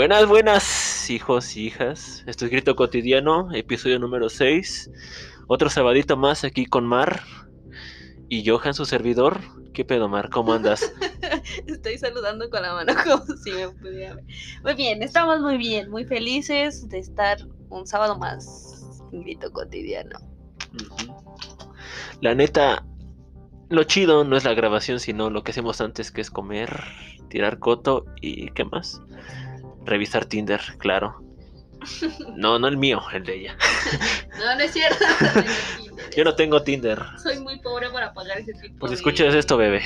Buenas, buenas, hijos y hijas. Esto es Grito Cotidiano, episodio número 6. Otro sabadito más aquí con Mar y Johan, su servidor. ¿Qué pedo, Mar? ¿Cómo andas? Estoy saludando con la mano como si me pudiera ver. Muy bien, estamos muy bien, muy felices de estar un sábado más en Grito Cotidiano. La neta, lo chido no es la grabación, sino lo que hacemos antes, que es comer, tirar coto y ¿qué más? Revisar Tinder, claro. No, no el mío, el de ella. No, no es cierto. Yo no tengo Tinder. Soy muy pobre para pagar ese tipo Pues de... escuchas esto, bebé.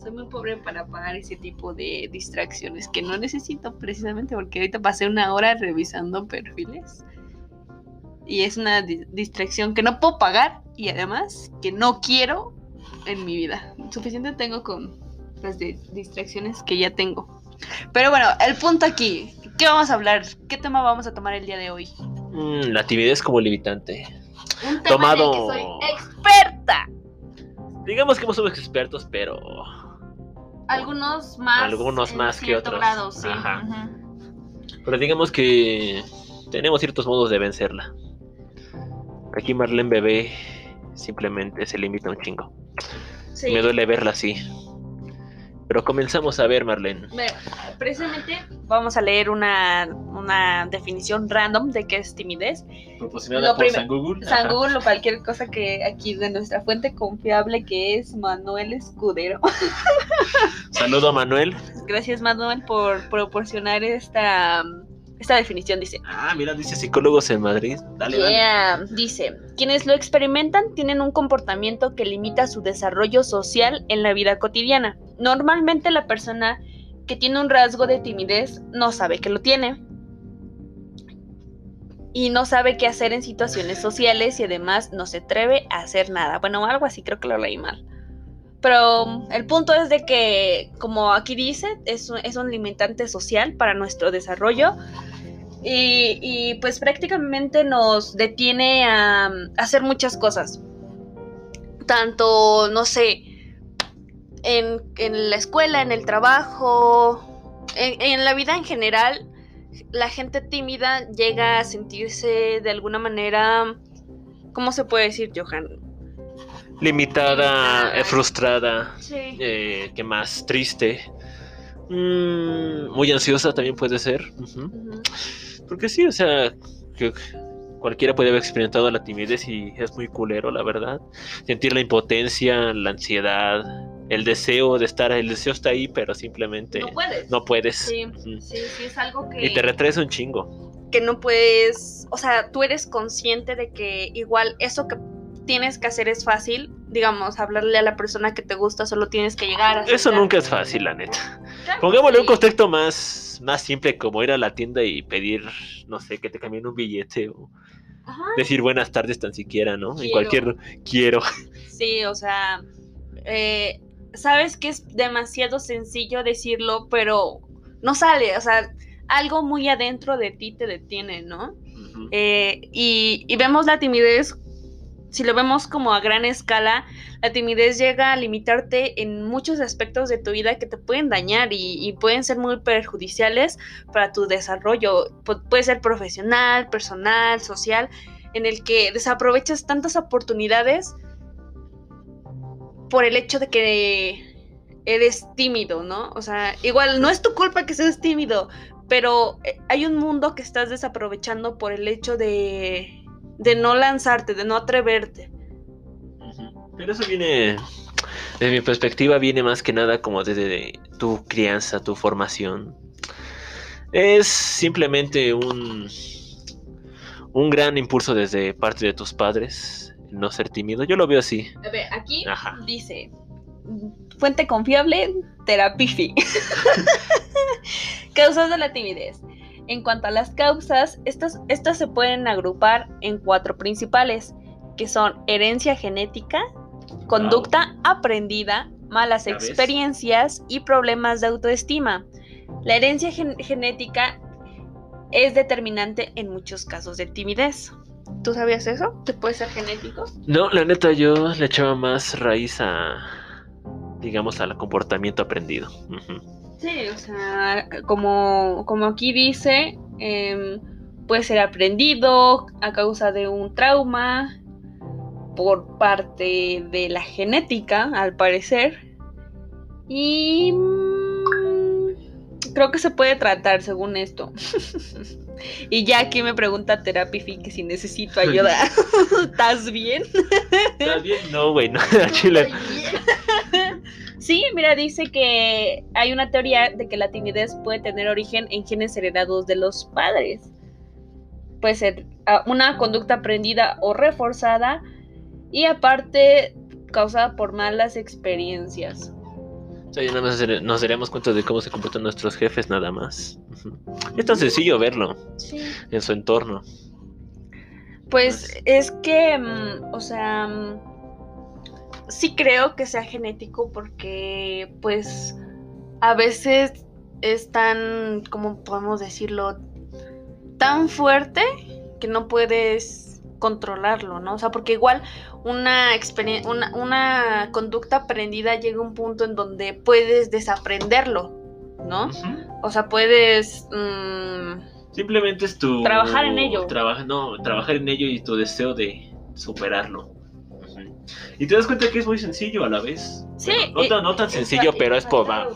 Soy muy pobre para pagar ese tipo de distracciones que no necesito precisamente porque ahorita pasé una hora revisando perfiles. Y es una di- distracción que no puedo pagar y además que no quiero en mi vida. Suficiente tengo con las di- distracciones que ya tengo. Pero bueno, el punto aquí, ¿qué vamos a hablar? ¿Qué tema vamos a tomar el día de hoy? Mm, la timidez como limitante. Un tema Tomado- en el que soy experta. Digamos que no somos expertos, pero Algunos más. Algunos más que otros. grado, sí. Ajá. Ujú. Pero digamos que tenemos ciertos modos de vencerla. Aquí Marlene Bebé simplemente se limita un chingo. Sí. Me duele verla así. Pero comenzamos a ver, Marlene. Bueno, precisamente vamos a leer una, una definición random de qué es timidez. Proporcionada Lo por San Google. San Ajá. Google o cualquier cosa que aquí de nuestra fuente confiable que es Manuel Escudero. Saludo a Manuel. Gracias Manuel por proporcionar esta, esta definición. Dice, Ah, mira, dice psicólogos en Madrid. Dale, dale. Yeah, dice, quienes lo experimentan tienen un comportamiento que limita su desarrollo social en la vida cotidiana. Normalmente la persona que tiene un rasgo de timidez no sabe que lo tiene. Y no sabe qué hacer en situaciones sociales y además no se atreve a hacer nada. Bueno, algo así, creo que lo leí mal. Pero el punto es de que, como aquí dice, es un, es un limitante social para nuestro desarrollo y, y, pues prácticamente nos detiene a, hacer muchas cosas. Tanto, no sé, en, en la escuela, en el trabajo, en, en la vida en general, la gente tímida llega a sentirse de alguna manera, ¿cómo se puede decir, Johan? Limitada, eh, frustrada. Sí. eh, ¿Qué más? Triste. Mm, muy ansiosa también puede ser. Porque sí, o sea, que cualquiera puede haber experimentado la timidez y es muy culero, la verdad. Sentir la impotencia, la ansiedad, el deseo de estar, el deseo está ahí, pero simplemente No puedes. no puedes. Sí, Ujú. sí, sí, es algo que... Y te retrasa un chingo. que no puedes, o sea, tú eres consciente de que igual eso que tienes que hacer es fácil, digamos, hablarle a la persona que te gusta, solo tienes que llegar a Eso nunca es fácil, la neta. Claro, Pongámosle un contexto más, más simple como ir a la tienda y pedir, no sé, que te cambien un billete o Ajá, decir buenas tardes tan siquiera, ¿no? En cualquier quiero. sí, o sea, eh, sabes que es demasiado sencillo decirlo, pero no sale, o sea, algo muy adentro de ti te detiene, ¿no? Eh, y, y vemos la timidez, si lo vemos como a gran escala, la timidez llega a limitarte en muchos aspectos de tu vida que te pueden dañar y, pueden ser muy perjudiciales para tu desarrollo. Pu- puede ser profesional, personal, social, en el que desaprovechas tantas oportunidades por el hecho de que eres tímido, ¿no? O sea, igual no es tu culpa que seas tímido, pero eh, hay un mundo que estás desaprovechando por el hecho de, de no lanzarte, de no atreverte. Pero eso viene, desde mi perspectiva, viene más que nada como desde tu crianza, tu formación. Es simplemente un, un gran impulso desde parte de tus padres, no ser tímido. Yo lo veo así. A ver, aquí Ajá. dice, fuente confiable, Terapifi. Causas de la timidez. En cuanto a las causas, estas, estas se pueden agrupar en cuatro principales, que son herencia genética, conducta aprendida, malas experiencias y problemas de autoestima. La herencia gen- genética es determinante en muchos casos de timidez. ¿Tú sabías eso? ¿Que puede ser genético? No, la neta, yo le echaba más raíz a, digamos, al comportamiento aprendido. Sí, o sea, como, como aquí dice, em, puede ser aprendido a causa de un trauma por parte de la genética, al parecer. Y mm, creo que se puede tratar según esto. y ya aquí me pregunta Terapifi que si necesito ayuda. ¿Estás bien? ¿Estás bien? No, güey, no, chile. Sí, mira, dice que hay una teoría de que la timidez puede tener origen en genes heredados de los padres. Puede ser ah, una conducta aprendida o reforzada y aparte causada por malas experiencias. O sea, ya nada más nos daríamos cuenta de cómo se comportan nuestros jefes nada más. Es tan sencillo verlo en su entorno. Pues es que, mm, o sea, mm, sí creo que sea genético porque pues a veces es tan, ¿cómo podemos decirlo? Tan fuerte que no puedes controlarlo, ¿no? O sea, porque igual una, una, una conducta aprendida llega a un punto en donde puedes desaprenderlo, ¿no? O sea, puedes... Mm, Simplemente es tu... Trabajar en ello. no, trabajar en ello y tu deseo de superarlo. Y te das cuenta que es muy sencillo a la vez. Sí. no, tan sencillo, pero es por, va,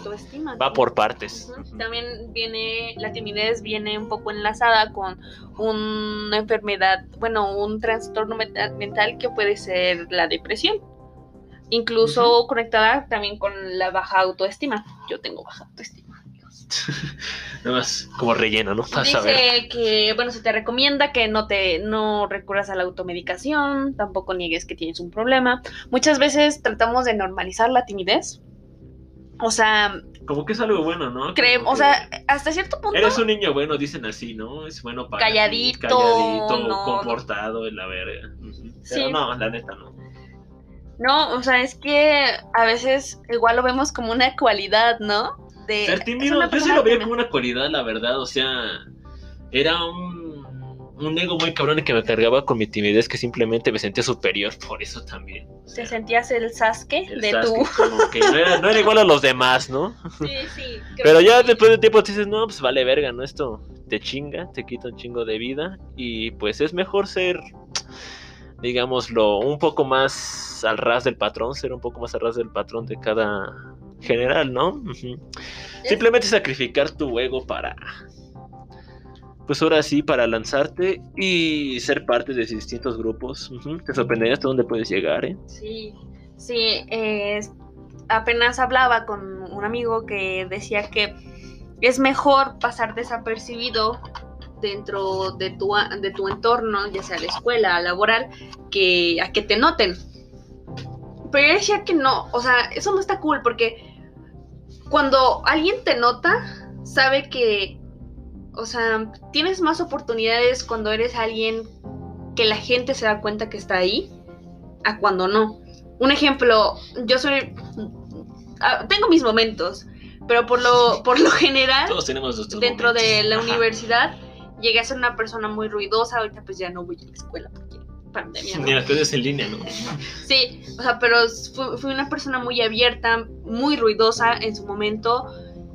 va por partes. También viene, la timidez viene un poco enlazada con una enfermedad, bueno, un trastorno mental que puede ser la depresión. Incluso conectada también con la baja autoestima. Yo tengo baja autoestima. Nada más como relleno, ¿no? Dice que, bueno, se te recomienda que no te no recurras a la automedicación, tampoco niegues que tienes un problema. Muchas veces tratamos de normalizar la timidez. O sea, como que es algo bueno, ¿no? Creemos, o sea, hasta cierto punto. Eres un niño bueno, dicen así, ¿no? Es bueno para calladito, calladito, comportado en la verga. Pero no, la neta no. No, o sea, es que a veces igual lo vemos como una cualidad, ¿no? Ser tímido, yo sí lo veía como una cualidad, la verdad. O sea, era un, un ego muy cabrón que me cargaba con mi timidez que simplemente me sentía superior por eso también. ¿Te sentías el Sasuke de tu...? no, era, no era igual a los demás, ¿no? Sí, sí. Pero ya después de tiempo te dices, no, pues vale verga, ¿no? Esto te chinga, te quita un chingo de vida y pues es mejor ser digámoslo, un poco más al ras del patrón, ser un poco más al ras del patrón de cada general, ¿no? Simplemente sacrificar tu ego para, pues ahora sí, para lanzarte y ser parte de distintos grupos. Te sorprendería hasta dónde puedes llegar, ¿eh? Sí, sí, apenas hablaba con un amigo que decía que es mejor pasar desapercibido dentro de tu, de tu entorno, ya sea la escuela, laboral, que a que te noten. Pero yo decía que no, o sea, eso no está cool porque cuando alguien te nota, sabe que, o sea, tienes más oportunidades cuando eres alguien que la gente se da cuenta que está ahí, a cuando no. Un ejemplo, yo soy, ah, tengo mis momentos, pero por lo, por lo general, Todos tenemos dentro de la universidad, llegué a ser una persona muy ruidosa, ahorita pues ya no voy a la escuela pandemia. Ni las cosas en línea, ¿no? Sí, o sea, pero fui, una persona muy abierta, muy ruidosa en su momento,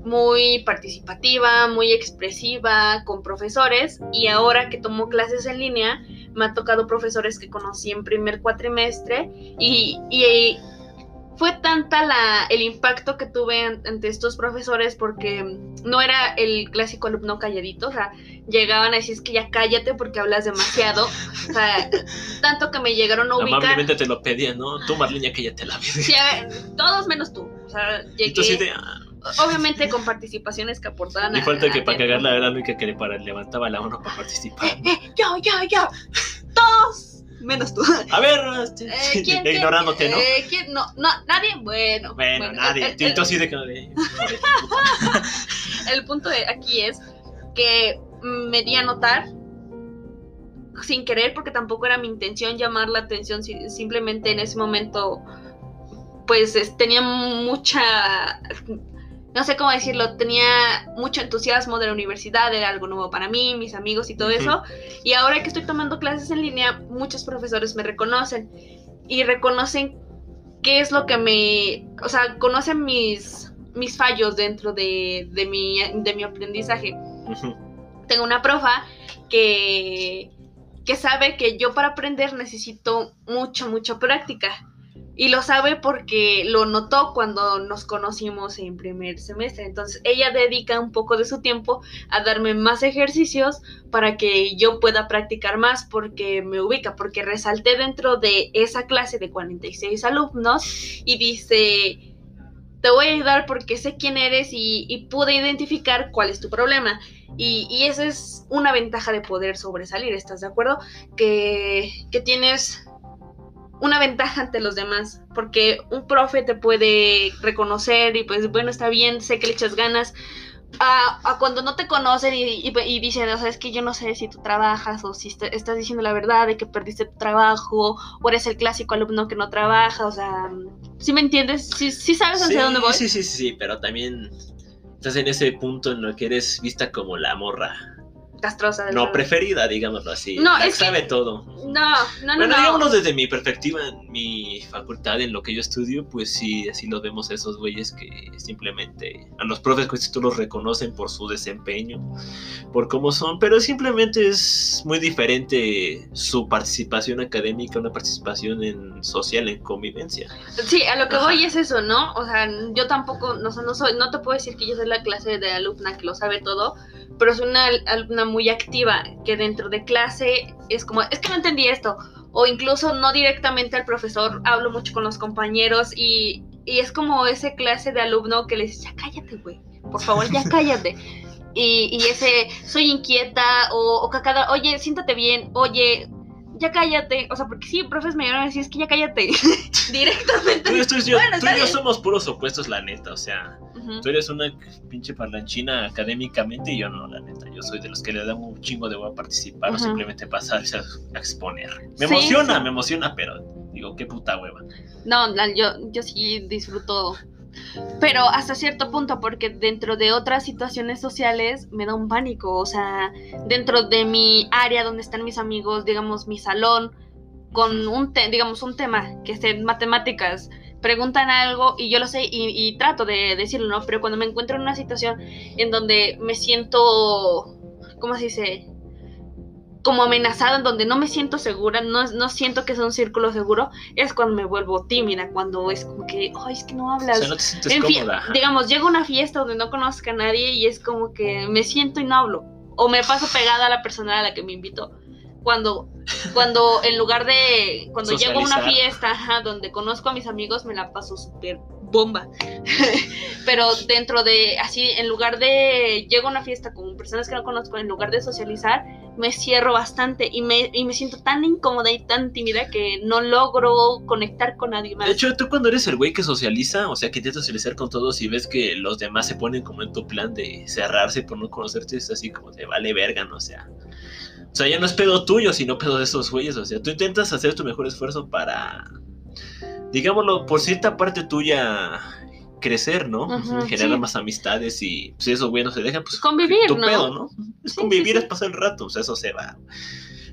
muy participativa, muy expresiva con profesores y ahora que tomo clases en línea me ha tocado profesores que conocí en primer cuatrimestre y, y fue tanta la, el impacto que tuve ante estos profesores porque no era el clásico alumno calladito, o sea, llegaban a decir es que ya cállate porque hablas demasiado, o sea, tanto que me llegaron a ubicar. Amablemente te lo pedían, ¿no? Tú, Marlene, ya te la vi. Sí, todos menos tú, o sea, llegué... Ah". Obviamente con participaciones que aportaban. Y falta que para cagar la verdad, que, que para, levantaba la mano para participar. Eh, eh, yo, yo, yo. Menos tú. A ver, este, eh, ¿quién, ignorándote, ¿no? Eh, ¿quién? No, no, nadie, bueno. Bueno, nadie. El, tú así de que El punto de aquí es que me di a notar sin querer, porque tampoco era mi intención llamar la atención, simplemente en ese momento, pues tenía mucha no sé cómo decirlo, tenía mucho entusiasmo de la universidad, era algo nuevo para mí, mis amigos y todo eso. Y ahora que estoy tomando clases en línea, muchos profesores me reconocen y reconocen qué es lo que me, o sea, conocen mis mis fallos dentro de, de, mi, de mi aprendizaje. Tengo una profa que, que sabe que yo para aprender necesito mucho, mucha práctica. Y lo sabe porque lo notó cuando nos conocimos en primer semestre. Entonces ella dedica un poco de su tiempo a darme más ejercicios para que yo pueda practicar más porque me ubica, porque resalté dentro de esa clase de 46 alumnos y dice, te voy a ayudar porque sé quién eres y, pude identificar cuál es tu problema. Y, y, esa es una ventaja de poder sobresalir, ¿estás de acuerdo? Que, que tienes una ventaja ante los demás, porque un profe te puede reconocer y pues bueno, está bien, sé que le echas ganas. A, cuando no te conocen y, y, dicen, o sea, es que yo no sé si tú trabajas o si estás diciendo la verdad de que perdiste tu trabajo o eres el clásico alumno que no trabaja, o sea, ¿sí me entiendes? ¿Sí, sí sabes hacia dónde voy? Sí, sí, sí, sí, pero también estás en ese punto en lo que eres vista como la morra castrosa. No, preferida, digámoslo así. No, es sabe todo. No, no, no. Bueno, digámoslo desde mi perspectiva, en mi facultad, en lo que yo estudio, pues sí, así lo vemos a esos güeyes que simplemente a los profes pues tú los reconocen por su desempeño, por cómo son, pero simplemente es muy diferente su participación académica, una participación en social, en convivencia. Sí, a lo que voy es eso, ¿no? O sea, yo tampoco, no, no soy, no te puedo decir que yo soy la clase de alumna que lo sabe todo, pero es una alumna muy activa que dentro de clase es como, es que no entendí esto, o incluso no directamente al profesor, hablo mucho con los compañeros y, es como ese clase de alumno que le dice, ya cállate, güey, por favor, ya cállate. Y, y ese, soy inquieta, o, o cada, oye, siéntate bien, oye, ya cállate. O sea, porque sí, profes me iban a decir, es que ya cállate. Directamente. Tú, yo, tú y yo somos puros opuestos, la neta. O sea, tú eres una pinche parlanchina académicamente y yo no, la neta. Yo soy de los que le dan un chingo de voy a participar o simplemente pasarse a, exponer. Me emociona, me emociona, pero digo, qué puta hueva. No, yo, yo sí disfruto pero hasta cierto punto, porque dentro de otras situaciones sociales me da un pánico, o sea, dentro de mi área donde están mis amigos, digamos mi salón, con un, digamos, un tema que es en matemáticas, preguntan algo y yo lo sé y, trato de decirlo, ¿no? Pero cuando me encuentro en una situación en donde me siento, ¿cómo se dice? Como amenazada, en donde no me siento segura, no, no siento que sea un círculo seguro, es cuando me vuelvo tímida, cuando es como que, ay, es que no hablas. O sea, no te sientes cómoda. digamos, llego a una fiesta donde no conozco a nadie y es como que me siento y no hablo. O me paso pegada a la persona a la que me invito. Cuando, cuando en lugar de, cuando llego a una fiesta donde conozco a mis amigos, me la paso súper bomba. Pero dentro de, así, en lugar de, llego a una fiesta con personas que no conozco, en lugar de socializar, me cierro bastante y me, y me siento tan incómoda y tan tímida que no logro conectar con nadie más. De hecho, tú cuando eres el güey que socializa, o sea, que intenta socializar con todos y ves que los demás se ponen como en tu plan de cerrarse por no conocerte, es así como de vale verga, ¿no? O sea, o sea, ya no es pedo tuyo, sino pedo de esos güeyes. O sea, tú intentas hacer tu mejor esfuerzo para, digámoslo, por cierta parte tuya crecer, ¿no? Generar más amistades y pues, si esos güeyes no se dejan, pues convivir, tu ¿no? pedo, ¿no? Es convivir, es pasar el rato, o sea, eso se va.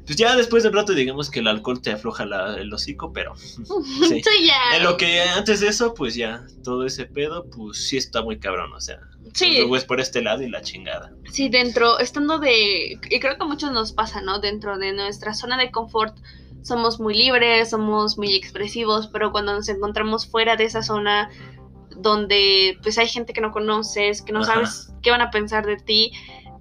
Pues ya después del rato, digamos que el alcohol te afloja el hocico, pero. Sí. ya. En lo que antes de eso, pues ya, todo ese pedo, pues sí está muy cabrón, o sea. Sí. Luego es por este lado y la chingada. Sí, dentro, estando de. Y creo que a muchos nos pasa, ¿no? Dentro de nuestra zona de confort, somos muy libres, somos muy expresivos, pero cuando nos encontramos fuera de esa zona, donde pues hay gente que no conoces, que no sabes qué van a pensar de ti,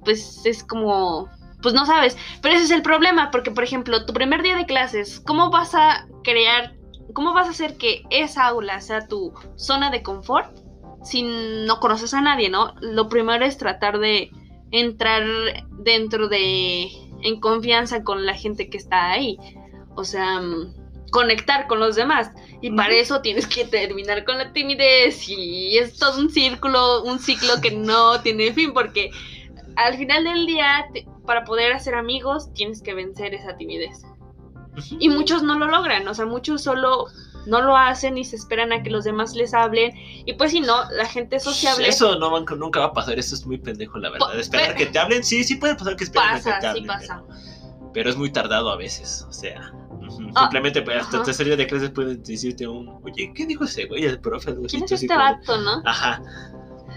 pues es como, pues no sabes. Pero ese es el problema, porque por ejemplo, tu primer día de clases, ¿cómo vas a crear, cómo vas a hacer que esa aula sea tu zona de confort si no conoces a nadie, ¿no? Lo primero es tratar de entrar dentro de, en confianza con la gente que está ahí. O sea, conectar con los demás. Y para eso tienes que terminar con la timidez y es todo un círculo, un ciclo que no tiene fin, porque al final del día, para poder hacer amigos, tienes que vencer esa timidez. Y muchos no lo logran, o sea, muchos solo no lo hacen y se esperan a que los demás les hablen. Y pues si no, la gente sociable. Eso no, nunca va a pasar, eso es muy pendejo, la verdad. Esperar que te hablen, sí, sí puede pasar que esperen pasa, que te hablen. Sí pasa. pero es muy tardado a veces, o sea. Ah, Simplemente pues, hasta te de clases pueden decirte un, oye, ¿qué dijo ese güey? El profe. ¿Quién es este vato, no? Ajá.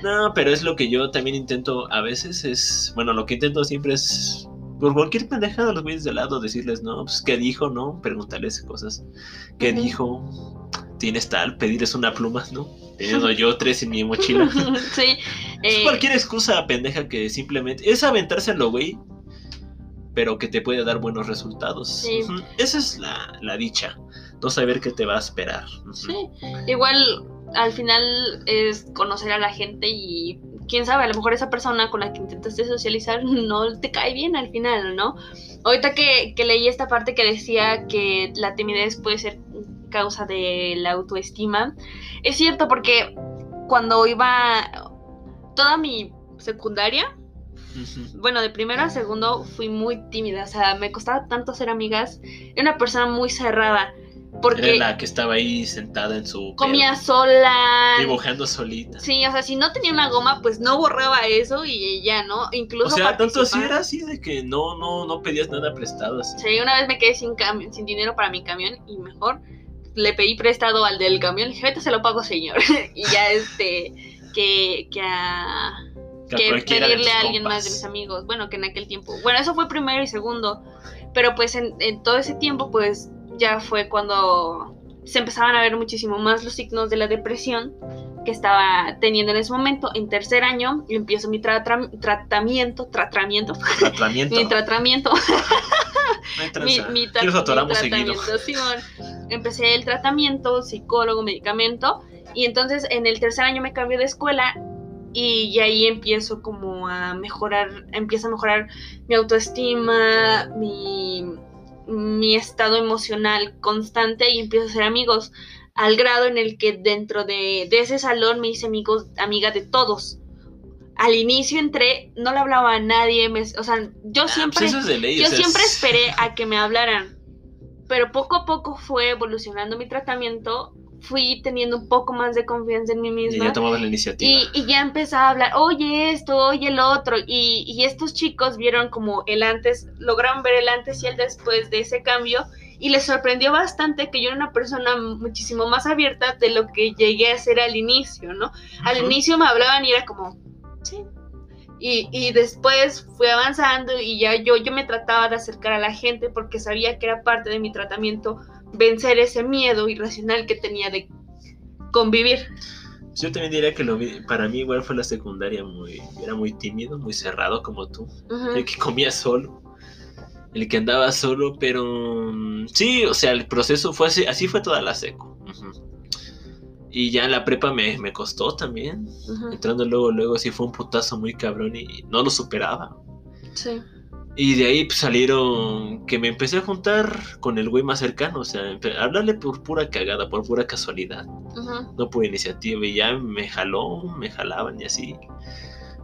No, pero es lo que yo también intento a veces, es, bueno, lo que intento siempre es, por cualquier pendejada, los güeyes de lado, decirles, no, pues, ¿qué dijo, no? Preguntarles cosas. ¿Qué Ujú. dijo? ¿Tienes tal? Pedirles una pluma, ¿no? Teniendo yo tres en mi mochila. sí. Es eh, cualquier excusa pendeja que simplemente es aventárselo, güey, pero que te puede dar buenos resultados. Sí. Esa es la, la dicha, no saber qué te va a esperar. Sí, igual al final es conocer a la gente y quién sabe, a lo mejor esa persona con la que intentaste socializar no te cae bien al final, ¿no? Ahorita que, que leí esta parte que decía que la timidez puede ser causa de la autoestima, es cierto porque cuando iba toda mi secundaria, Bueno, de primero a segundo fui muy tímida, o sea, me costaba tanto ser amigas, era una persona muy cerrada, porque Era la que estaba ahí sentada en su comía pedo, sola, dibujando solita. Sí, o sea, si no tenía una goma, pues no borraba eso y ya, ¿no? O Incluso sea, tanto así era así de que no, no, no pedías nada prestado así. Sí, una vez me quedé sin dinero para mi camión y mejor le pedí prestado al del camión, le dije, ahorita se lo pago, señor. y ya este, que, que a Que pedirle a alguien más compas. de mis amigos. Bueno, que en aquel tiempo. Bueno, eso fue primero y segundo. Pero pues en, en todo ese tiempo, pues ya fue cuando se empezaban a ver muchísimo más los signos de la depresión que estaba teniendo en ese momento. En tercer año empiezo mi tratra- tratamiento, tratamiento, Tratamiento. mi tratamiento, mi, mi tra- mi tratamiento, Simón. Empecé el tratamiento, psicólogo, medicamento, y entonces en el tercer año me cambié de escuela y, ya ahí empiezo como a mejorar, empieza a mejorar mi autoestima, mi, mi estado emocional constante y empiezo a hacer amigos al grado en el que dentro de, de ese salón me hice amigos, amiga de todos. Al inicio entré, no le hablaba a nadie, me- o sea, yo Ah, siempre... pues es o Yo sea, siempre es- esperé a que me hablaran, pero poco a poco fue evolucionando mi tratamiento, fui teniendo un poco más de confianza en mí Y misma ya tomabas la iniciativa. y, y ya empezaba a hablar, oye esto, oye el otro, y, y estos chicos vieron como el antes, lograron ver el antes y el después de ese cambio, y les sorprendió bastante que yo era una persona muchísimo más abierta de lo que llegué a ser al inicio, ¿no? Al Ujú. inicio me hablaban y era como, sí. Y, y después fui avanzando y ya yo, yo me trataba de acercar a la gente porque sabía que era parte de mi tratamiento vencer ese miedo irracional que tenía de convivir. Yo también diría que lo vi- para mí igual fue la secundaria muy, era muy tímido, muy cerrado como tú. El que comía solo, el que andaba solo, pero mm, sí, o sea, el proceso fue así, así fue toda la seco. Y ya la prepa me, me costó también. Entrando luego, luego sí fue un putazo muy cabrón y no lo superaba. Sí. Y de ahí pues, salieron que me empecé a juntar con el güey más cercano, o sea, hablarle por pura cagada, por pura casualidad, Ujú. no por iniciativa, y ya me jaló, me jalaban y así.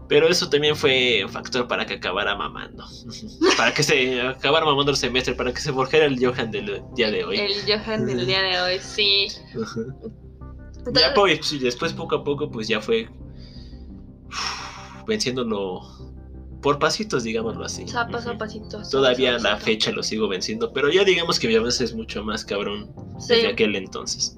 Pero eso también fue un factor para que acabara mamando. para que se acabara mamando el semestre, para que se forjara el Johan del día de hoy. El Johan del día de hoy, sí. Entonces, Ya pues, y después poco a poco pues ya fue venciéndolo por pasitos, digámoslo así. o sea, paso a Ujú. pasito. Todavía a paso a la pasito. fecha lo sigo venciendo, pero ya digamos que mi avance es mucho más cabrón Sí. desde aquel entonces.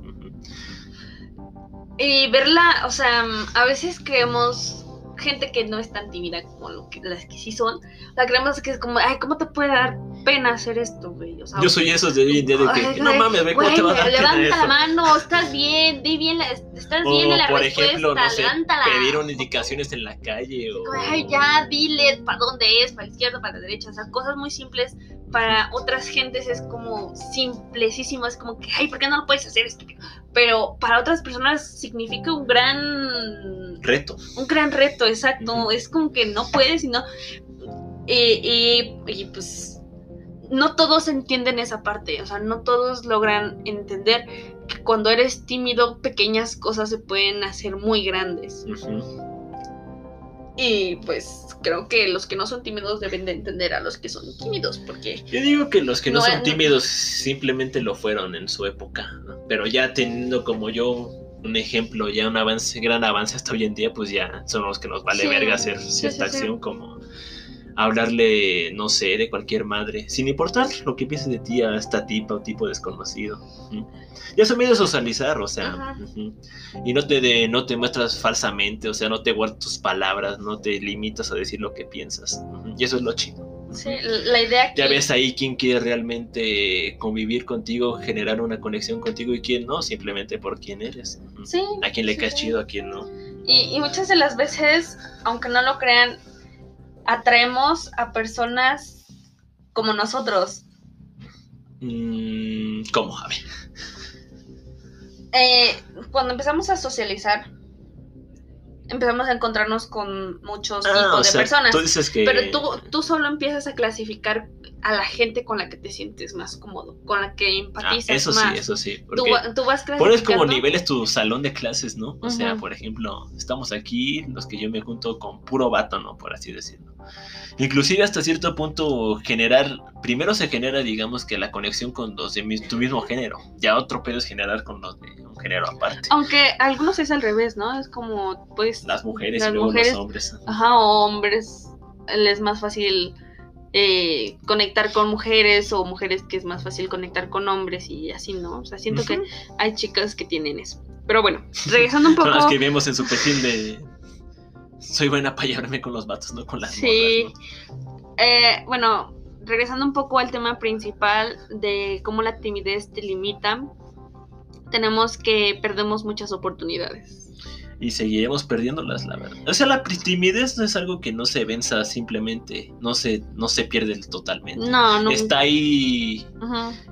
Y verla, o sea, a veces creemos gente que no es tan tímida como lo que, las que sí son. O sea, creemos que es como, ay, ¿cómo te puede dar pena hacer esto, güey? O sea, Yo soy esos de hoy en día de que, Ay, no güey, mames, ve cómo güey, te va a dar pena levanta la eso. mano, estás bien, di bien, la, estás O, bien en la por respuesta, ejemplo, no sé, levántala. unas indicaciones en la calle o... Ay, ya, dile para dónde es, para la izquierda, para la derecha. O sea, cosas muy simples para otras gentes es como simplesísimo. Es como que, ay, ¿por qué no lo puedes hacer? estúpido? Pero para otras personas significa un gran Reto. un gran reto, exacto. Ujú. Es como que no puedes y no. Y, pues no todos entienden esa parte, o sea, no todos logran entender que cuando eres tímido pequeñas cosas se pueden hacer muy grandes. Y pues creo que los que no son tímidos deben de entender a los que son tímidos, porque Yo digo que los que no, No, son no. tímidos simplemente lo fueron en su época, ¿no? pero ya teniendo como yo un ejemplo, ya un avance, gran avance hasta hoy en día, pues ya son los que nos vale Sí, verga hacer cierta sí, sí. acción como hablarle, no sé, de cualquier madre, sin importar lo que piense de ti a esta tipa o tipo desconocido. Ujú. Y eso medio socializar, o sea, y no te, de- no te muestras falsamente, o sea, no te guardas tus palabras, no te limitas a decir lo que piensas. Y eso es lo chido. Sí, la idea que... Ya ves ahí quién quiere realmente convivir contigo, generar una conexión contigo y quién no, simplemente por quién eres. Sí. A quién le sí, caes sí. chido, a quién no. Y, y muchas de las veces, aunque no lo crean, atraemos a personas como nosotros. Mm, ¿Cómo? Ver. Eh, cuando empezamos a socializar, empezamos a encontrarnos con muchos Ah, tipos de sea, personas. Tú dices que. Pero tú, tú solo empiezas a clasificar a la gente con la que te sientes más cómodo, con la que Ah, empatizas eso más. sí, eso sí. Tú, tú vas pones como clasificando- niveles tu salón de clases, ¿no? O sea, por ejemplo, estamos aquí, los que yo me junto con puro vato, ¿no? Por así decirlo. Inclusive hasta cierto punto generar, primero se genera, digamos que la conexión con los de mi- tu mismo género. Ya otro pedo es generar con los de un género aparte. Aunque algunos es al revés, ¿no? Es como, pues, Las mujeres las y luego mujeres- los hombres. ajá, hombres, les es más fácil eh, conectar con mujeres o mujeres que es más fácil conectar con hombres y así, ¿no? O sea, siento que hay chicas que tienen eso. Pero bueno, regresando un poco... Son las que vemos en su perfil de. Soy buena para llevarme con los vatos, no con las Sí. morras, ¿no? Eh, bueno, regresando un poco al tema principal de cómo la timidez te limita, tenemos que perdemos muchas oportunidades. y seguiremos perdiéndolas, la verdad. O sea, la timidez no es algo que no se venza simplemente, no se, no se pierde totalmente. No, no. Está ahí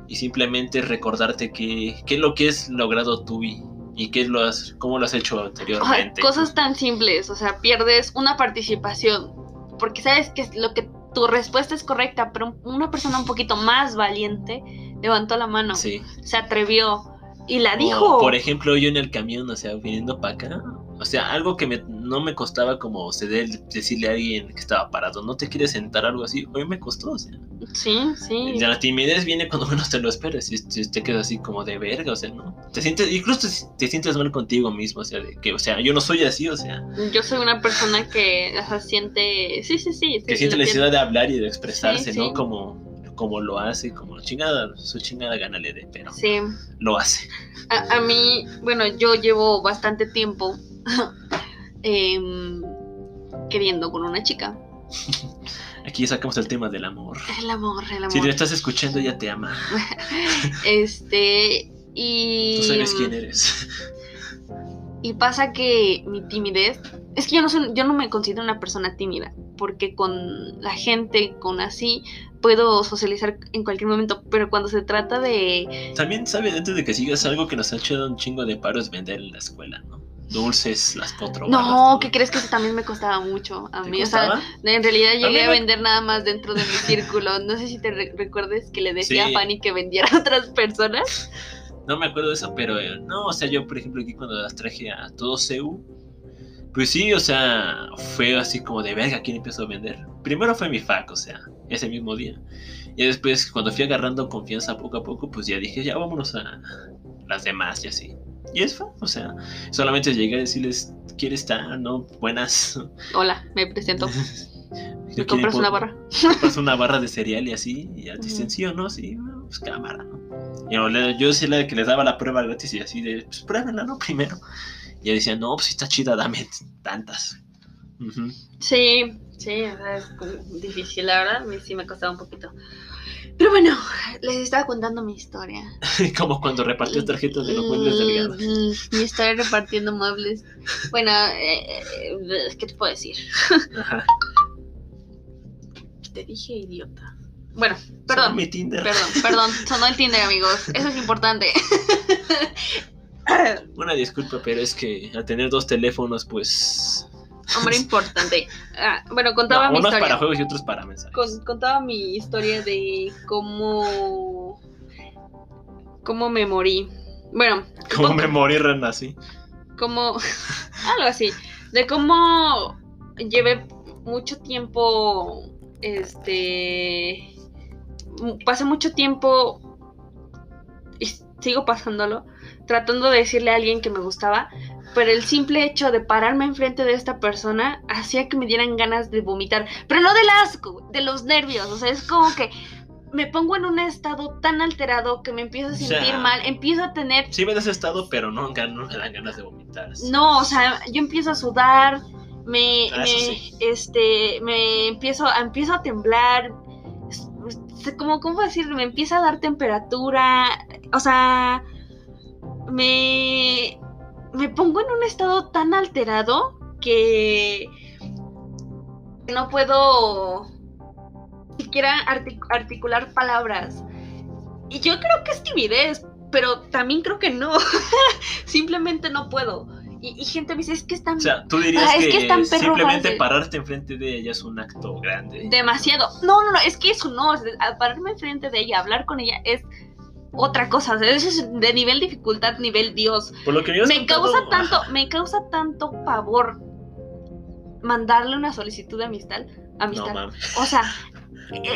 y simplemente recordarte que, qué es lo que has logrado tú y, y qué lo has, cómo lo has hecho Ay, anteriormente. cosas tan simples, o sea, pierdes una participación porque sabes que lo que tu respuesta es correcta, pero una persona un poquito más valiente levantó la mano, Sí. se atrevió y la O, dijo. por ejemplo, yo en el camión, o sea, viniendo para acá. O sea, algo que me- no me costaba como ceder, decirle a alguien que estaba parado, no te quieres sentar, algo así. Hoy me costó, o sea. Sí, sí. La timidez viene cuando menos te lo esperas y si te quedas así como de verga, o sea, ¿no? Te sientes, incluso te, te sientes mal contigo mismo, o sea, de que, o sea, yo no soy así, o sea, Yo soy una persona que o sea, siente. Sí, sí, sí. que siente la necesidad de hablar y de expresarse, Sí, ¿no? sí. Como, como lo hace, como chingada, su chingada gana le dé, pero Sí. lo hace. A, a mí, bueno, yo llevo bastante tiempo em, queriendo con una chica. Aquí sacamos el tema del amor. El amor, el amor. Si te estás escuchando, ya te ama. Este. Y. Tú sabes quién eres. Y pasa que mi timidez. Es que yo no soy, yo no me considero una persona tímida. Porque con la gente, con así, puedo socializar en cualquier momento. Pero cuando se trata de. También sabes, antes de que sigas, algo que nos ha hecho un chingo de paro es vender en la escuela, ¿no? Dulces, las potro. No, ¿qué crees que eso también me costaba mucho a mí? O sea, en realidad llegué a me- vender nada más dentro de mi círculo. No sé si te re- recuerdes que le decía Sí. a Fanny que vendiera a otras personas. No me acuerdo de eso, pero eh, no, o sea, yo por ejemplo aquí cuando las traje a todo CEU, pues sí, o sea, fue así como de verga, ¿quién empezó a vender? Primero fue mi FAC, o sea, ese mismo día. Y después, cuando fui agarrando confianza poco a poco, pues ya dije, ya vámonos a las demás y así. Y es o sea, solamente llegué a decirles, ¿quieres estar? ¿No? Buenas. Hola, me presento. Yo ¿Me compras una barra? compras una barra de cereal y así, y ya te dicen sí o no, sí, pues cámara, ¿no? Y yo, yo sí la que les daba la prueba gratis y así de, pues pruébenla, ¿no? Primero. Y ella decía, no, pues está chida, dame tantas. Sí, sí, es difícil, la verdad. Sí me costaba un poquito. Pero bueno, les estaba contando mi historia. Como cuando repartías tarjetas de los muebles delgados. Mm, Mi historia repartiendo muebles. Bueno, eh, eh, ¿qué te puedo decir? Ajá. Te dije idiota. Bueno, Sonó perdón. mi Tinder. Perdón, perdón, sonó el Tinder, amigos. Eso es importante. Una disculpa, pero es que al tener dos teléfonos, pues. Hombre importante. Ah, bueno, contaba No, mi unos historia. para juegos y otros para mensajes. Con- contaba mi historia de cómo. cómo me morí. Bueno, Como pon- me morí renací. como. algo así. De cómo llevé mucho tiempo. Este. Pasé mucho tiempo. Y sigo pasándolo. Tratando de decirle a alguien que me gustaba. Pero el simple hecho de pararme enfrente de esta persona hacía que me dieran ganas de vomitar. Pero no del asco, de los nervios. O sea, es como que me pongo en un estado tan alterado que me empiezo a O sentir sea, mal, empiezo a tener Sí me das estado, pero no, no me dan ganas de vomitar. No, o sea, yo empiezo a sudar, me, Ah, me, sí. este, me empiezo, empiezo a temblar, como, ¿cómo decir? Me empieza a dar temperatura, o sea, me, me pongo en un estado tan alterado que no puedo siquiera artic- articular palabras. Y yo creo que es timidez, pero también creo que no. Simplemente no puedo. Y, y gente me dice, es que están O sea, tú dirías Ah, es que, es tan perro simplemente fácil. pararte enfrente de ella es un acto grande. demasiado. No, no, no, es que eso no. es pararme enfrente de ella, hablar con ella es otra cosa. Es de nivel dificultad, nivel Dios. Por lo que me, Me contado- causa tanto, Ajá. me causa tanto pavor mandarle una solicitud de amistad. No amistad. mames. O sea,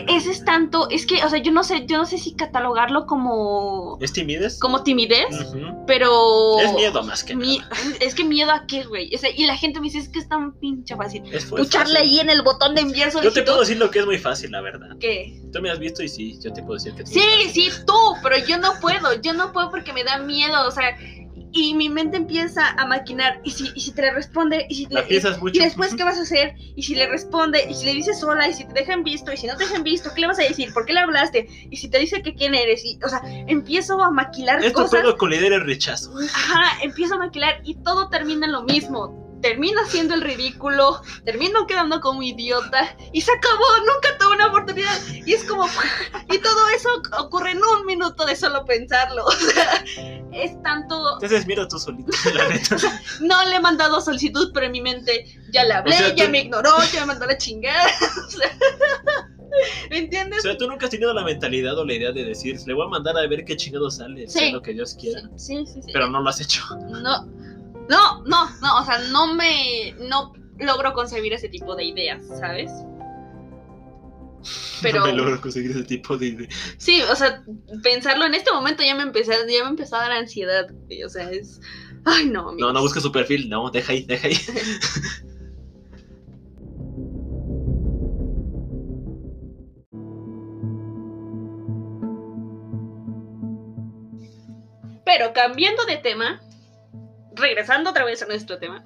ese es tanto, es que, o sea, yo no sé, yo no sé si catalogarlo como ¿Es timidez? como timidez, pero Es miedo más que Mi- nada. es que miedo a qué, güey. O sea, y la gente me dice, es que es tan pinche fácil. Es fue Pucharle fácil. ahí en el botón de enviar Yo te puedo decir lo que es muy fácil, la verdad. ¿Qué? Tú me has visto y sí, yo te puedo decir que es muy Sí, fácil. sí, tú, pero yo no puedo, yo no puedo porque me da miedo, o sea, y mi mente empieza a maquinar, y si, y si te le responde, y si La le- piensas y, mucho. y después qué vas a hacer, y si le responde, y si le dices sola, y si te dejan visto, y si no te dejan visto, ¿qué le vas a decir? ¿Por qué le hablaste? Y si te dice que quién eres, y, o sea, empiezo a maquilar Esto cosas. todo con la idea del rechazo. Ajá, empiezo a maquilar y todo termina en lo mismo. Termino haciendo el ridículo, termino quedando como idiota y se acabó, nunca tuve una oportunidad. Y es como, y todo eso ocurre en un minuto de solo pensarlo. O sea, es tanto, Entonces mira tú solito, la neta. no le he mandado solicitud, pero en mi mente ya le hablé, O sea, ya tú- me ignoró, ya me mandó a la chingada. O sea, ¿Me O entiendes? sea, tú nunca has tenido la mentalidad o la idea de decir, le voy a mandar a ver qué chingado sale, Sí. sea lo que Dios Sí, quiera. sí, sí. sí. Pero no lo has hecho. No, no, no, no, o sea, no me, no logro concebir ese tipo de ideas, ¿sabes? Pero No me logro conseguir ese tipo de idea. sí, o sea, pensarlo en este momento ya me empecé, ya me empezó a dar ansiedad, o sea, es, ay no, No, amigos. no busca su perfil, no, deja ahí, deja ahí. Pero cambiando de tema, regresando otra vez a nuestro tema,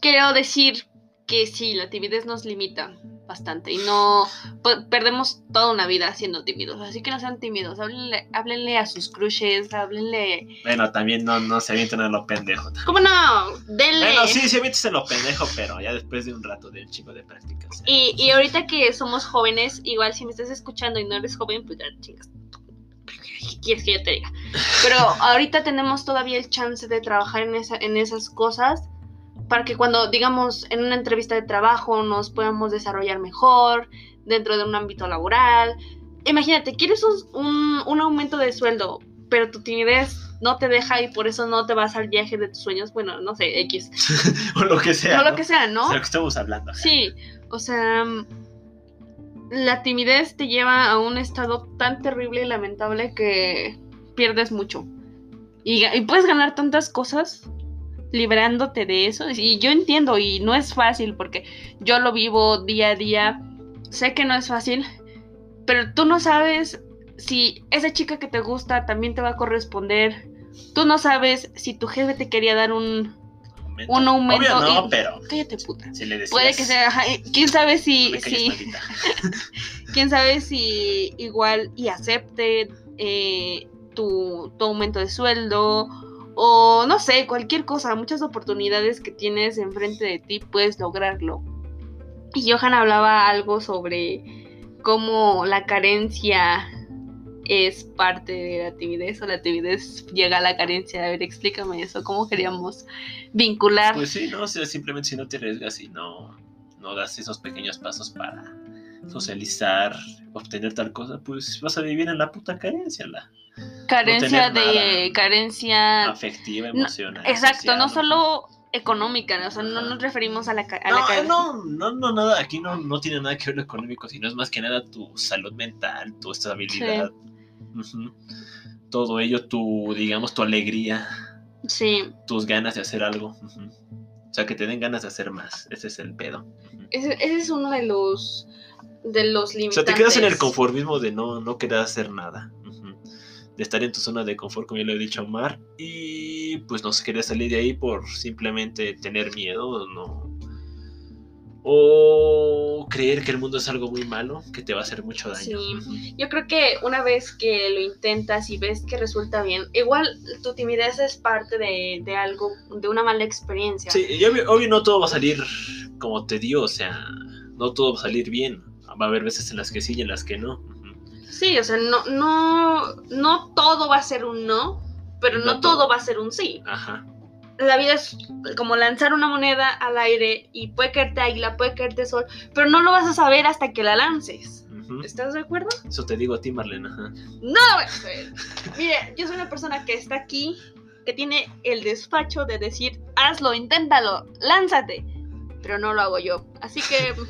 quiero decir que sí, la timidez nos limita bastante y no pues, perdemos toda una vida siendo tímidos. Así que no sean tímidos, háblenle, háblenle a sus crushes, háblenle. Bueno, también no, no se avienten a lo pendejo. ¿Cómo no? Denle. Bueno, sí, se avientes a lo pendejo, pero ya después de un rato de un chico de prácticas. Y, y ahorita que somos jóvenes, igual si me estás escuchando y no eres joven, pues ya chingas. ¿Qué quieres que yo te diga? Pero ahorita tenemos todavía el chance de trabajar en, esa, en esas cosas para que cuando, digamos, en una entrevista de trabajo nos podamos desarrollar mejor dentro de un ámbito laboral. Imagínate, quieres un, un, un aumento de sueldo, pero tu timidez no te deja y por eso no te vas al viaje de tus sueños. Bueno, no sé, X. o lo que sea. ¿no? lo que sea, ¿no? O sea, lo que estamos hablando. Sí, o sea, la timidez te lleva a un estado tan terrible y lamentable que pierdes mucho. Y, puedes ganar tantas cosas liberándote de eso. Y yo entiendo, y no es fácil porque yo lo vivo día a día. Sé que no es fácil, pero tú no sabes si esa chica que te gusta también te va a corresponder. Tú no sabes si tu jefe te quería dar un, un aumento. Obvio no, y- pero Cállate, puta. si le decías... Puede que sea, ajá, quién sabe "No si, me calles, si maldita". quién sabe si igual y acepte eh, tu, tu aumento de sueldo o no sé, cualquier cosa, muchas oportunidades que tienes enfrente de ti puedes lograrlo. Y Johan hablaba algo sobre cómo la carencia es parte de la timidez o la timidez llega a la carencia. A ver, explícame eso, cómo queríamos vincular. Pues sí, no, o sea, simplemente si no te arriesgas y no, no das esos pequeños pasos para socializar, obtener tal cosa, pues vas a vivir en la puta carencia, la carencia no de carencia afectiva, no, emocional. Exacto, no solo económica, ¿no? o sea, no nos referimos a la, a la No, ca- eh, no, no, no, nada, aquí no, no tiene nada que ver lo económico, sino es más que nada tu salud mental, tu estabilidad, todo ello, tu, digamos, tu alegría, Sí. tus ganas de hacer algo. O sea, que te den ganas de hacer más. Ese es el pedo. Ese, ese es uno de los de los O sea, limitantes. te quedas en el conformismo de no, no querer hacer nada. De estar en tu zona de confort, como ya lo he dicho a Omar. Y pues no se querer salir de ahí por simplemente tener miedo, no. O creer que el mundo es algo muy malo, que te va a hacer mucho daño. Sí. Yo creo que una vez que lo intentas y ves que resulta bien, igual tu timidez es parte de, de algo, de una mala experiencia. Sí, y obvio, obvio no todo va a salir como te dio, o sea, no todo va a salir bien. Va a haber veces en las que sí y en las que no. Sí, o sea, no, no, no todo va a ser un no, pero no, No todo. todo. va a ser un sí. Ajá. La vida es como lanzar una moneda al aire y puede caerte águila, puede caerte sol, pero no lo vas a saber hasta que la lances. ¿Estás de acuerdo? Eso te digo a ti, Marlene. Ajá. No, güey. Mire, yo soy una persona que está aquí, que tiene el despacho de decir, hazlo, inténtalo, lánzate. Pero no lo hago yo. Así que.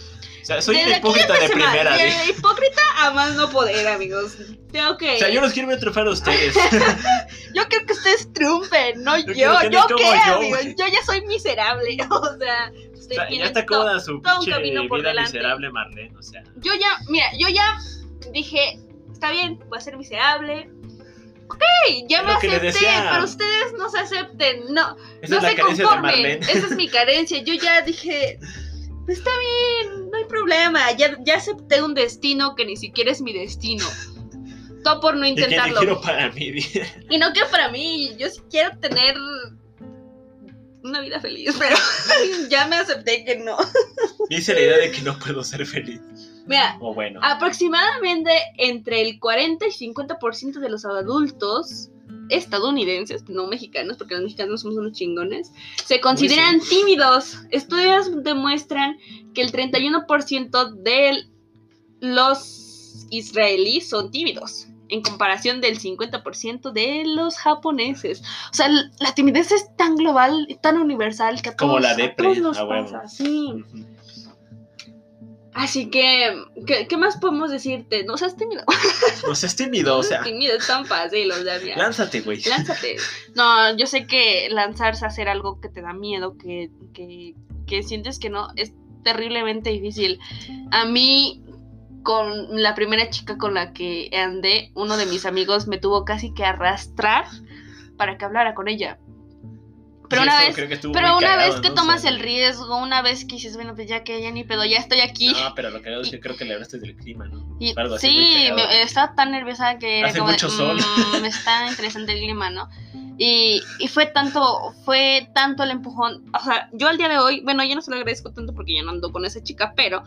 O sea, soy desde hipócrita de primera. De de- hipócrita a más no poder, amigos. Tengo que. O sea, yo los quiero ver triunfar a ustedes. Yo quiero que ustedes triunfen, no yo. Yo, como qué, yo, amigos. Yo ya soy miserable. O sea, O ustedes sea, ya está cómoda su pinche camino por vida delante. miserable, Marlene. O sea, Yo ya, mira, yo ya dije, está bien, voy a ser miserable. Ok, ya Es me acepté, pero ustedes no se acepten, no, esa no se conformen. Esa es mi carencia. Yo ya dije, está bien, no hay problema. Ya, ya acepté un destino que ni siquiera es mi destino. Todo por no Y que intentarlo. quiero para mi vida. Y no que para mí, yo sí quiero tener una vida feliz, pero ya me acepté que no. Hice la idea de que no puedo ser feliz. Mira, O bueno. aproximadamente entre el 40 y 50% de los adultos estadounidenses, no mexicanos, porque los mexicanos somos unos chingones, se consideran tímidos. Estudios demuestran que el 31% de los israelíes son tímidos, en comparación del 50% de los japoneses. O sea, la timidez es tan global y tan universal que a Como todos, la a depre, todos nos pasa, sí. Así que, ¿qué, qué más podemos decirte? No seas tímido. No seas tímido, o No sea. seas tímido, es tan fácil, o sea, mira. Lánzate, güey. Lánzate. No, yo sé que lanzarse a hacer algo que te da miedo, que, que, que sientes que no, es terriblemente difícil. A mí, con la primera chica con la que andé, uno de mis amigos me tuvo casi que arrastrar para que hablara con ella. Pero Sí, una vez, creo que pero una cagado, vez que ¿no? O tomas sea, el riesgo, una vez que dices, bueno, pues ya que ya ni pedo, ya estoy aquí. No, pero lo que es que creo que le hablaste del clima, ¿no? Y- Algo así muy sí, me- estaba tan nerviosa que era Hace como de, mucho sol. "Mm, me está interesante el clima, ¿no? Y, y fue tanto, fue tanto el empujón. O sea, yo al día de hoy, bueno, yo no se lo agradezco tanto porque ya no ando con esa chica, pero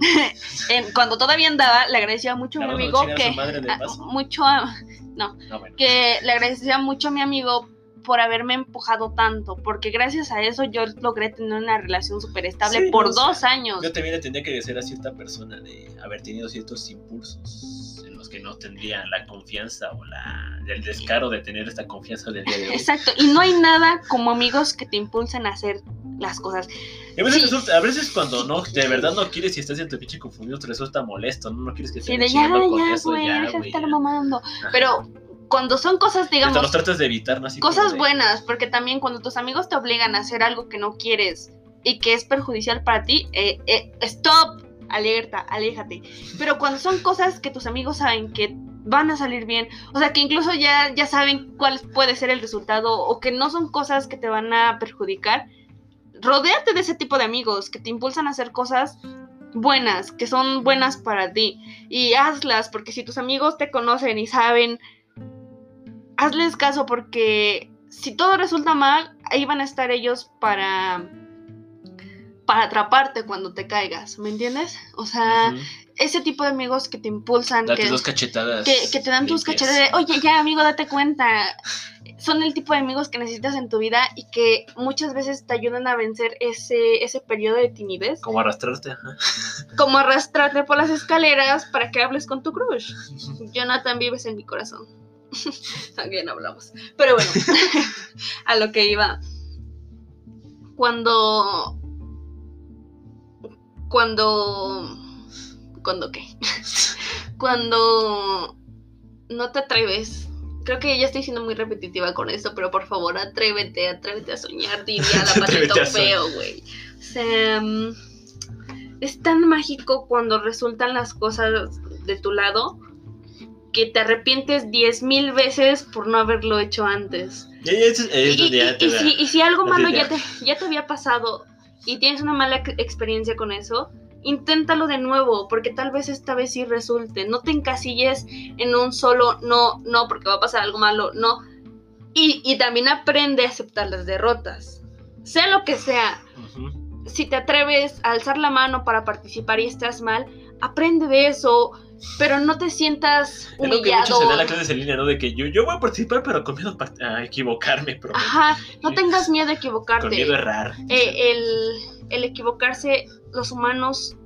en- cuando todavía andaba, le agradecía mucho a ¿La mi a amigo a que su madre de paso? mucho a- No, bueno. que le agradecía mucho a mi amigo por haberme empujado tanto, porque gracias a eso yo logré tener una relación súper estable Sí, por no, o sea, dos años. Yo también le tendría que agradecer a cierta persona de haber tenido ciertos impulsos en los que no tendría la confianza o la, el descaro de tener esta confianza del día de hoy. Exacto, y no hay nada como amigos que te impulsen a hacer las cosas. A veces, Sí. resulta- a veces cuando no, de verdad no quieres y estás en tu pinche confundido, te resulta molesto, ¿no? No quieres que te Sí, de ya, ya, güey, deja de estar mamando. Ajá. Pero cuando son cosas, digamos, los tratas de evitar, ¿no? Así cosas de- buenas, porque también cuando tus amigos te obligan a hacer algo que no quieres y que es perjudicial para ti, eh, eh, stop, alerta, aléjate. Pero cuando son cosas que tus amigos saben que van a salir bien, o sea, que incluso ya, ya saben cuál puede ser el resultado o que no son cosas que te van a perjudicar, rodéate de ese tipo de amigos que te impulsan a hacer cosas buenas, que son buenas para ti y hazlas, porque si tus amigos te conocen y saben, hazles caso porque si todo resulta mal, ahí van a estar ellos para para atraparte cuando te caigas, ¿me entiendes? O sea, ese tipo de amigos que te impulsan, Date que, dos cachetadas. que, que te dan tus cachetadas de, oye, ya amigo, date cuenta. Son el tipo de amigos que necesitas en tu vida y que muchas veces te ayudan a vencer ese, ese periodo de timidez, Como arrastrarte, ajá. como arrastrarte por las escaleras para que hables con tu crush. Jonathan, vives en mi corazón. También hablamos. Pero bueno, a lo que iba. Cuando. Cuando. ¿Cuándo qué? Cuando no te atreves creo que ya estoy siendo muy repetitiva con esto, pero por favor, atrévete, atrévete a soñar, diría la Atrévete patito feo, güey. O sea, mm, es tan mágico cuando resultan las cosas de tu lado que te arrepientes diez mil veces por no haberlo hecho antes. Eso- Y, si, y si algo malo ya te, ya te había pasado y tienes una mala ex- experiencia con eso, inténtalo de nuevo, porque tal vez esta vez sí resulte. No te encasilles en un solo no, no, porque va a pasar algo malo, no. Y, y también aprende a aceptar las derrotas. Sea lo que sea, si te atreves a alzar la mano para participar y estás mal, aprende de eso, pero no te sientas Es lo que humillado. muchos se dan las clases en línea, ¿no? De que yo, yo voy a participar, pero con miedo a equivocarme, pero Ajá, no tengas miedo a con equivocarte. miedo a errar. Eh, el, el equivocarse, los humanos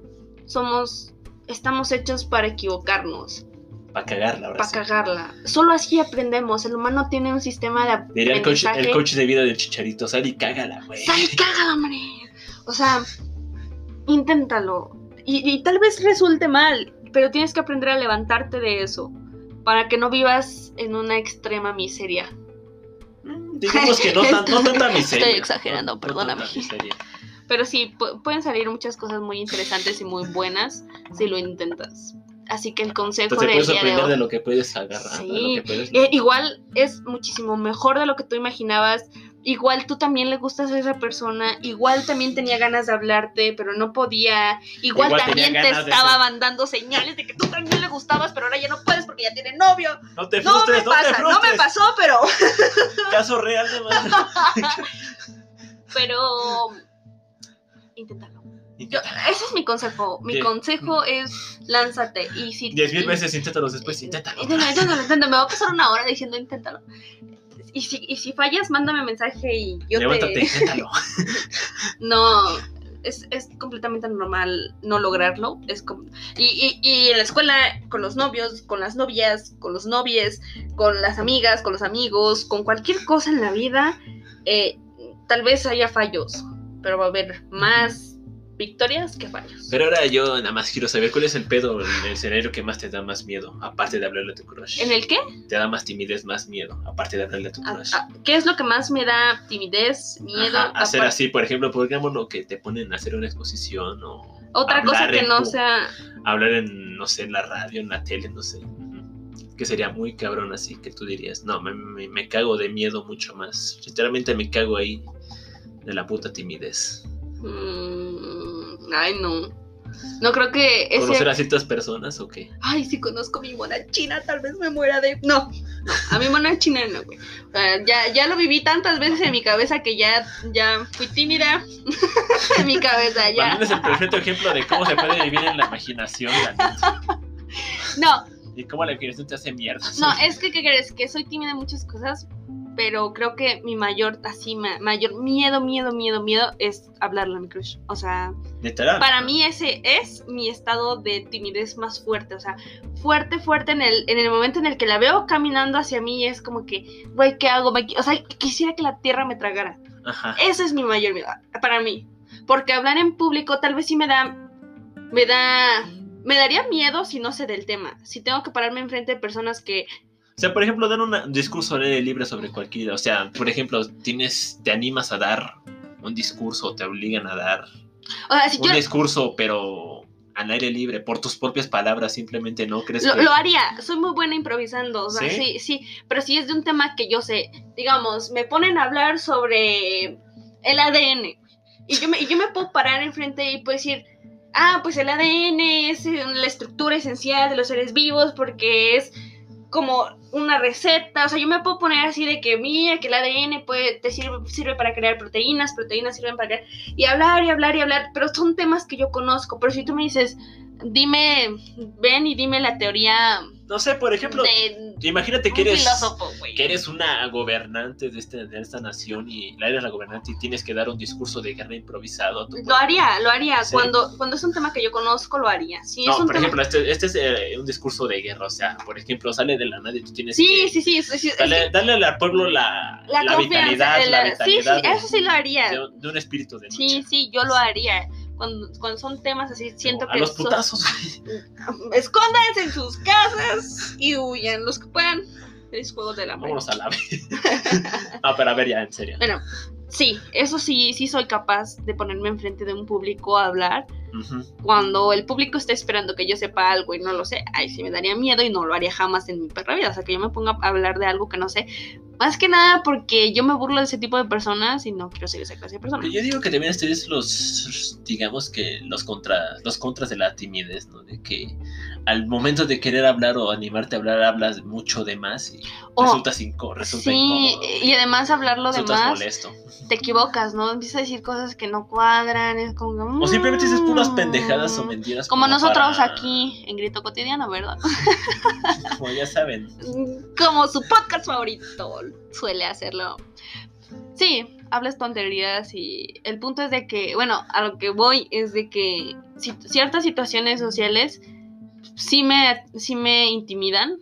somos, estamos hechos para equivocarnos, Para cagarla, ahora para sí. cagarla. Solo así aprendemos. El humano tiene un sistema de Diría el coach, aprendizaje. el coach de vida del chicharito, sal y cágala, güey. ¡Sal y cágala, hombre! O sea, inténtalo. Y, y tal vez resulte mal, pero tienes que aprender a levantarte de eso para que no vivas en una extrema miseria. Mm, Digamos que no, tan, no tanta miseria. Estoy exagerando, No- perdóname. Pero sí, pu- pueden salir muchas cosas muy interesantes y muy buenas si lo intentas. Así que el consejo Entonces te del puedes día de hoy... de lo que puedes agarrar. de Sí, lo que puedes... Eh, igual es muchísimo mejor de lo que tú imaginabas. Igual tú también le gustas a esa persona. Igual también tenía ganas de hablarte, pero no podía. Igual, también te estaba mandando señales de que tú también le gustabas, pero ahora ya no puedes porque ya tiene novio. no te No me frustres, no, te pasa, no me frustres. pasó, pero. Caso real de. Pero. Inténtalo. Yo- ese es mi consejo. Mi Bien. consejo es lánzate. Y si. Diez mil veces inténtalos después, inténtalo. Inténtalo, inténtalo, inténtalo. Me va a pasar una hora diciendo inténtalo. Y si, y si fallas, mándame mensaje y yo Levántate, te. No, es, es completamente normal no lograrlo. Es com- y, y, y en la escuela, con los novios, con las novias, con los novies, con las amigas, con los amigos, con cualquier cosa en la vida, eh, tal vez haya fallos, pero va a haber más victorias que fallos. Pero ahora yo nada más quiero saber cuál es el pedo, el, el escenario que más te da más miedo, aparte de hablarle a tu crush. ¿En el qué? Te da más timidez, más miedo, aparte de hablarle a tu Ah, crush. ah, ¿Qué es lo que más me da timidez, miedo? Ajá, hacer así, por ejemplo, pongámonos que te ponen a hacer una exposición o Otra cosa hablar que en no sea. hablar en, no sé, en la radio, en la tele, no sé. Que sería muy cabrón así, que tú dirías, no, me, me- me cago de miedo mucho más. Literalmente me cago ahí de la puta timidez. mm, ay, no. No creo que ese. ¿Conocer a ciertas personas o qué? Ay, si conozco mi mona china, tal vez me muera de. No, no, a mi mona china no, güey. O sea, ya, ya lo viví tantas veces en mi cabeza que ya, ya fui tímida en mi cabeza, ya. También es el perfecto ejemplo de cómo se puede vivir en la imaginación, la. No, Y cómo la imaginación te hace mierda. no, es que, ¿qué crees? Que soy tímida en muchas cosas, pero creo que mi mayor, así, ma- mayor miedo, miedo, miedo, miedo es hablarle a mi crush. O sea, Literal. para mí ese es mi estado de timidez más fuerte, o sea, fuerte, fuerte en el, en el momento en el que la veo caminando hacia mí es como que, güey, ¿qué hago? O sea, quisiera que la tierra me tragara. Ajá. Ese es mi mayor miedo, para mí. Porque hablar en público tal vez sí me da, me da, me daría miedo si no sé del tema. Si tengo que pararme enfrente de personas que, sea, por ejemplo, dar un discurso al aire libre sobre cualquier. O sea, por ejemplo, tienes, te animas a dar un discurso o te obligan a dar o sea, si un yo discurso, pero al aire libre, por tus propias palabras, simplemente no crees lo, que. lo haría, soy muy buena improvisando, o sea, ¿Sí? ¿Sí? sí, pero si es de un tema que yo sé, digamos, me ponen a hablar sobre el ADN y yo me, y yo me puedo parar enfrente y puedo decir, ah, pues el ADN es eh, la estructura esencial de los seres vivos porque es como una receta, o sea, yo me puedo poner así de que mira que el ADN puede, te sirve, sirve para crear proteínas, proteínas sirven para crear, y hablar y hablar y hablar, pero son temas que yo conozco, pero si tú me dices, dime, ven y dime la teoría No sé, por ejemplo, de imagínate que eres. Que eres una gobernante de, este, de esta nación y la eres la gobernante y tienes que dar un discurso de guerra improvisado a tu Lo pueblo. haría, lo haría. Sí. Cuando, cuando es un tema que yo conozco, lo haría. Si No, es un por tema... ejemplo, este, este es eh, un discurso de guerra, o sea, por ejemplo, sale de la nada y tú tienes Sí, que sí, sí, sí, sí, darle, darle al pueblo la, La, vitalidad, la vitalidad de- eso sí lo haría. de, de un espíritu de lucha. Sí, sí, yo lo haría. Cuando, cuando son temas así, siento a que los son- putazos. escóndanse en sus casas y huyan los que puedan. Es juego del hambre. Vámonos a la vez. ah, pero a ver, ya, en serio. Bueno, sí, eso sí, sí soy capaz de ponerme enfrente de un público a hablar. Cuando el público está esperando que yo sepa algo y no lo sé, ahí sí me daría miedo y no lo haría jamás en mi perra vida. O sea, que yo me ponga a hablar de algo que no sé. Más que nada porque yo me burlo de ese tipo de personas y no quiero ser esa clase de persona. Yo digo que también esto es los, digamos que los, contra, los contras de la timidez, ¿no? De que al momento de querer hablar o animarte a hablar, hablas mucho de más y O- resulta, inco- resulta Sí, incómodo. y además hablar lo resultas demás, molesto. Te equivocas, ¿no? Empiezas a decir cosas que no cuadran, es como que, O simplemente dices puras mm, pendejadas o mentiras. Como nosotros para- aquí en Grito Cotidiano, ¿verdad? Como ya saben. Como su podcast favorito suele hacerlo. Sí, hablas tonterías y el punto es de que, bueno, a lo que voy es de que ciertas situaciones sociales sí me, sí me intimidan,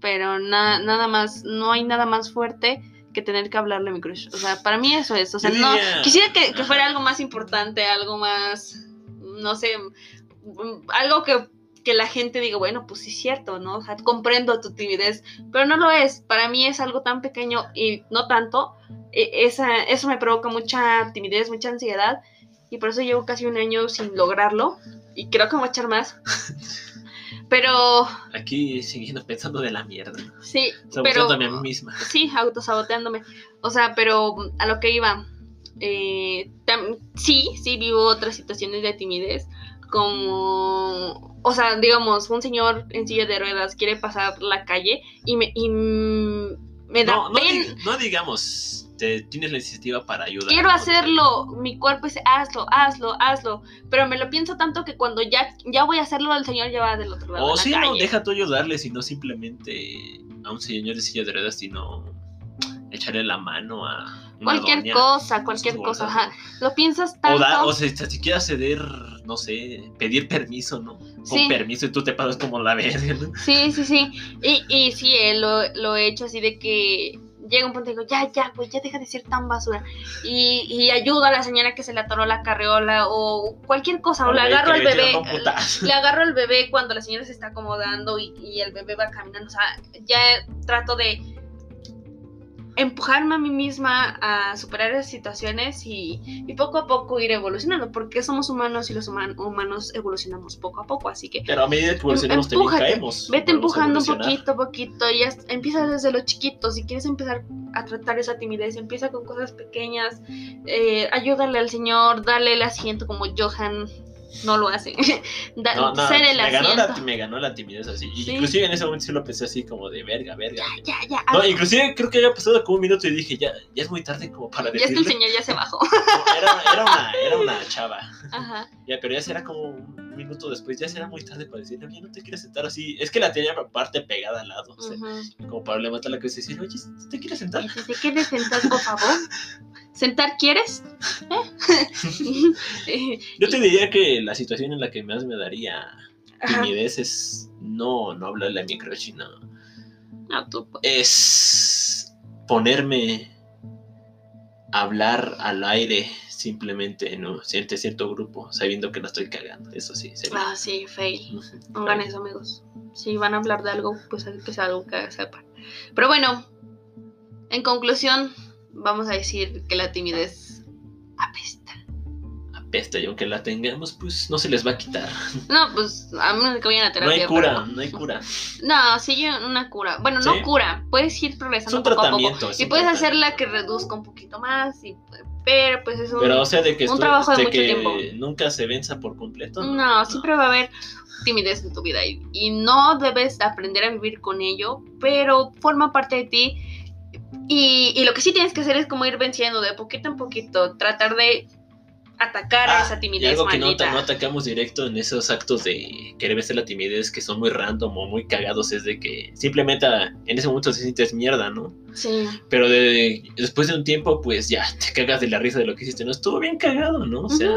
pero na- nada más, no hay nada más fuerte que tener que hablarle a mi crush. O sea, para mí eso es. O sea, no, quisiera que, que fuera algo más importante, algo más, no sé, algo que, que la gente diga, bueno, pues sí es cierto, ¿no? O sea, comprendo tu timidez, pero no lo es. Para mí es algo tan pequeño y no tanto. E- Esa, eso me provoca mucha timidez, mucha ansiedad y por eso llevo casi un año sin lograrlo y creo que me voy a echar más. Pero Aquí siguiendo pensando de la mierda. sí, pero a mí misma. sí, autosaboteándome. O sea, pero a lo que iba, eh, tam- sí, sí vivo otras situaciones de timidez, como, o sea, digamos, un señor en silla de ruedas quiere pasar la calle y me, y me da No, no digamos, te, tienes la iniciativa para ayudar. Quiero hacerlo, mi cuerpo dice, hazlo, hazlo, hazlo, pero me lo pienso tanto que cuando ya, ya voy a hacerlo, el señor ya va del otro lado O la sí, no, calle. deja tú ayudarle, sino simplemente a un señor de silla de ruedas, sino echarle la mano a cualquier doña. cosa, cualquier cosa, ajá. Lo piensas O, tanto. da, o sea, si si quieres ceder, no sé, pedir permiso, ¿no? Con Sí. permiso y tú te pasas como la verga, ¿no? Sí, sí, sí. Y, y sí, eh, lo, lo he hecho así de que llega un punto y digo, ya, ya, güey, ya deja de ser tan basura. Y, y ayudo a la señora que se le atoró la carreola o cualquier cosa, o le agarro al le bebé. putazo. Le agarro al bebé cuando la señora se está acomodando y, y el bebé va caminando. O sea, ya trato de empujarme a mí misma a superar esas situaciones y, y poco a poco ir evolucionando, porque somos humanos y los human- humanos evolucionamos poco a poco, así que Pero a medida que evolucionamos también Empújate, caemos. Vete a empujando un poquito, poquito, y ya empieza desde los chiquitos. Si quieres empezar a tratar esa timidez, empieza con cosas pequeñas. eh, ayúdale al señor, dale el asiento como Johan no lo hace. Da- No, no, ser el me ganó, la, me ganó la timidez así. Sí. Inclusive en ese momento sí lo pensé así como de verga, verga. Ya, ya, No, ah, inclusive creo que había pasado como un minuto y dije, ya, ya es muy tarde como para ya es que el decirle. señor ya se bajó. No, Era, era, una, era una chava. Ajá. Ya, pero ya será como un minuto después, ya será muy tarde para decirle, oye, no te quieres sentar así. Es que la tenía aparte pegada al lado. o sea, como para levantar la cabeza y decir, oye, ¿te quieres sentar? Si te quieres sentar, por favor. ¿Sentar quieres? ¿Eh? Yo te diría que la situación en la que más me daría Ajá. timidez es no, no hablarle a mi crush, sino No, tú, pues. es ponerme a hablar al aire simplemente en un cierto, cierto grupo, sabiendo que la estoy cagando. Eso sí, sería. Ah, sí, fail. Hagan eso, amigos. Si van a hablar de algo, pues que sea algo que sepan. Pero bueno, en conclusión, vamos a decir que la timidez apesta. Apesta y aunque la tengamos, pues no se les va a quitar. No, pues a menos que vayan a No terapia. hay cura, pero- no hay cura. No, sigue una cura. Bueno, ¿Sí? no cura. Puedes ir Es progresando un poco a poco. Y puedes hacerla que reduzca un poquito más. Y, pero pues es un... Pero o sea, de que, un trabajo de de mucho que tiempo. nunca se venza por completo. No, siempre va a haber timidez en tu vida y, y no debes aprender a vivir con ello, pero forma parte de ti. Y, y lo que sí tienes que hacer es como ir venciendo de poquito en poquito, tratar de atacar a Ah, esa y timidez algo que no, atacamos directo en esos actos de querer vencer la timidez que son muy random o muy cagados es de que simplemente ah, en ese momento te sientes mierda, ¿no? Sí, Pero de, después de un tiempo, pues ya te cagas de la risa de lo que hiciste. No estuvo bien cagado, ¿no? O sea,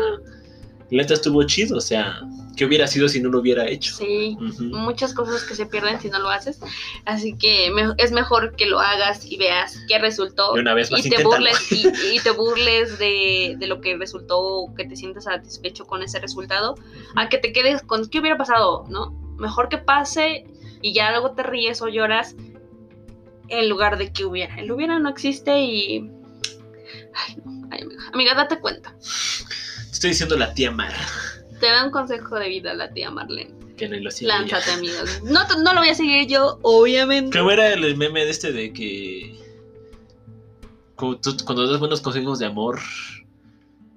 la neta estuvo chido. O sea, ¿qué hubiera sido si no lo hubiera hecho? sí. Ujú. Muchas cosas que se pierden si no lo haces. Así que me- es mejor que lo hagas y veas qué resultó. Y una vez más, y te burles y, y te burles de, de lo que resultó, que te sientas satisfecho con ese resultado, a que te quedes con qué hubiera pasado, ¿no? Mejor que pase y ya luego te ríes o lloras en lugar de que hubiera. El hubiera no existe y... Ay, no. Ay, amiga. Amiga, date cuenta. Estoy diciendo la tía Mar. Te da un consejo de vida la tía Marlene. Que no lo siga. Lánzate, amigos. No, no lo voy a seguir yo, obviamente. ¿Cómo era el meme de este de que. Cuando das buenos consejos de amor.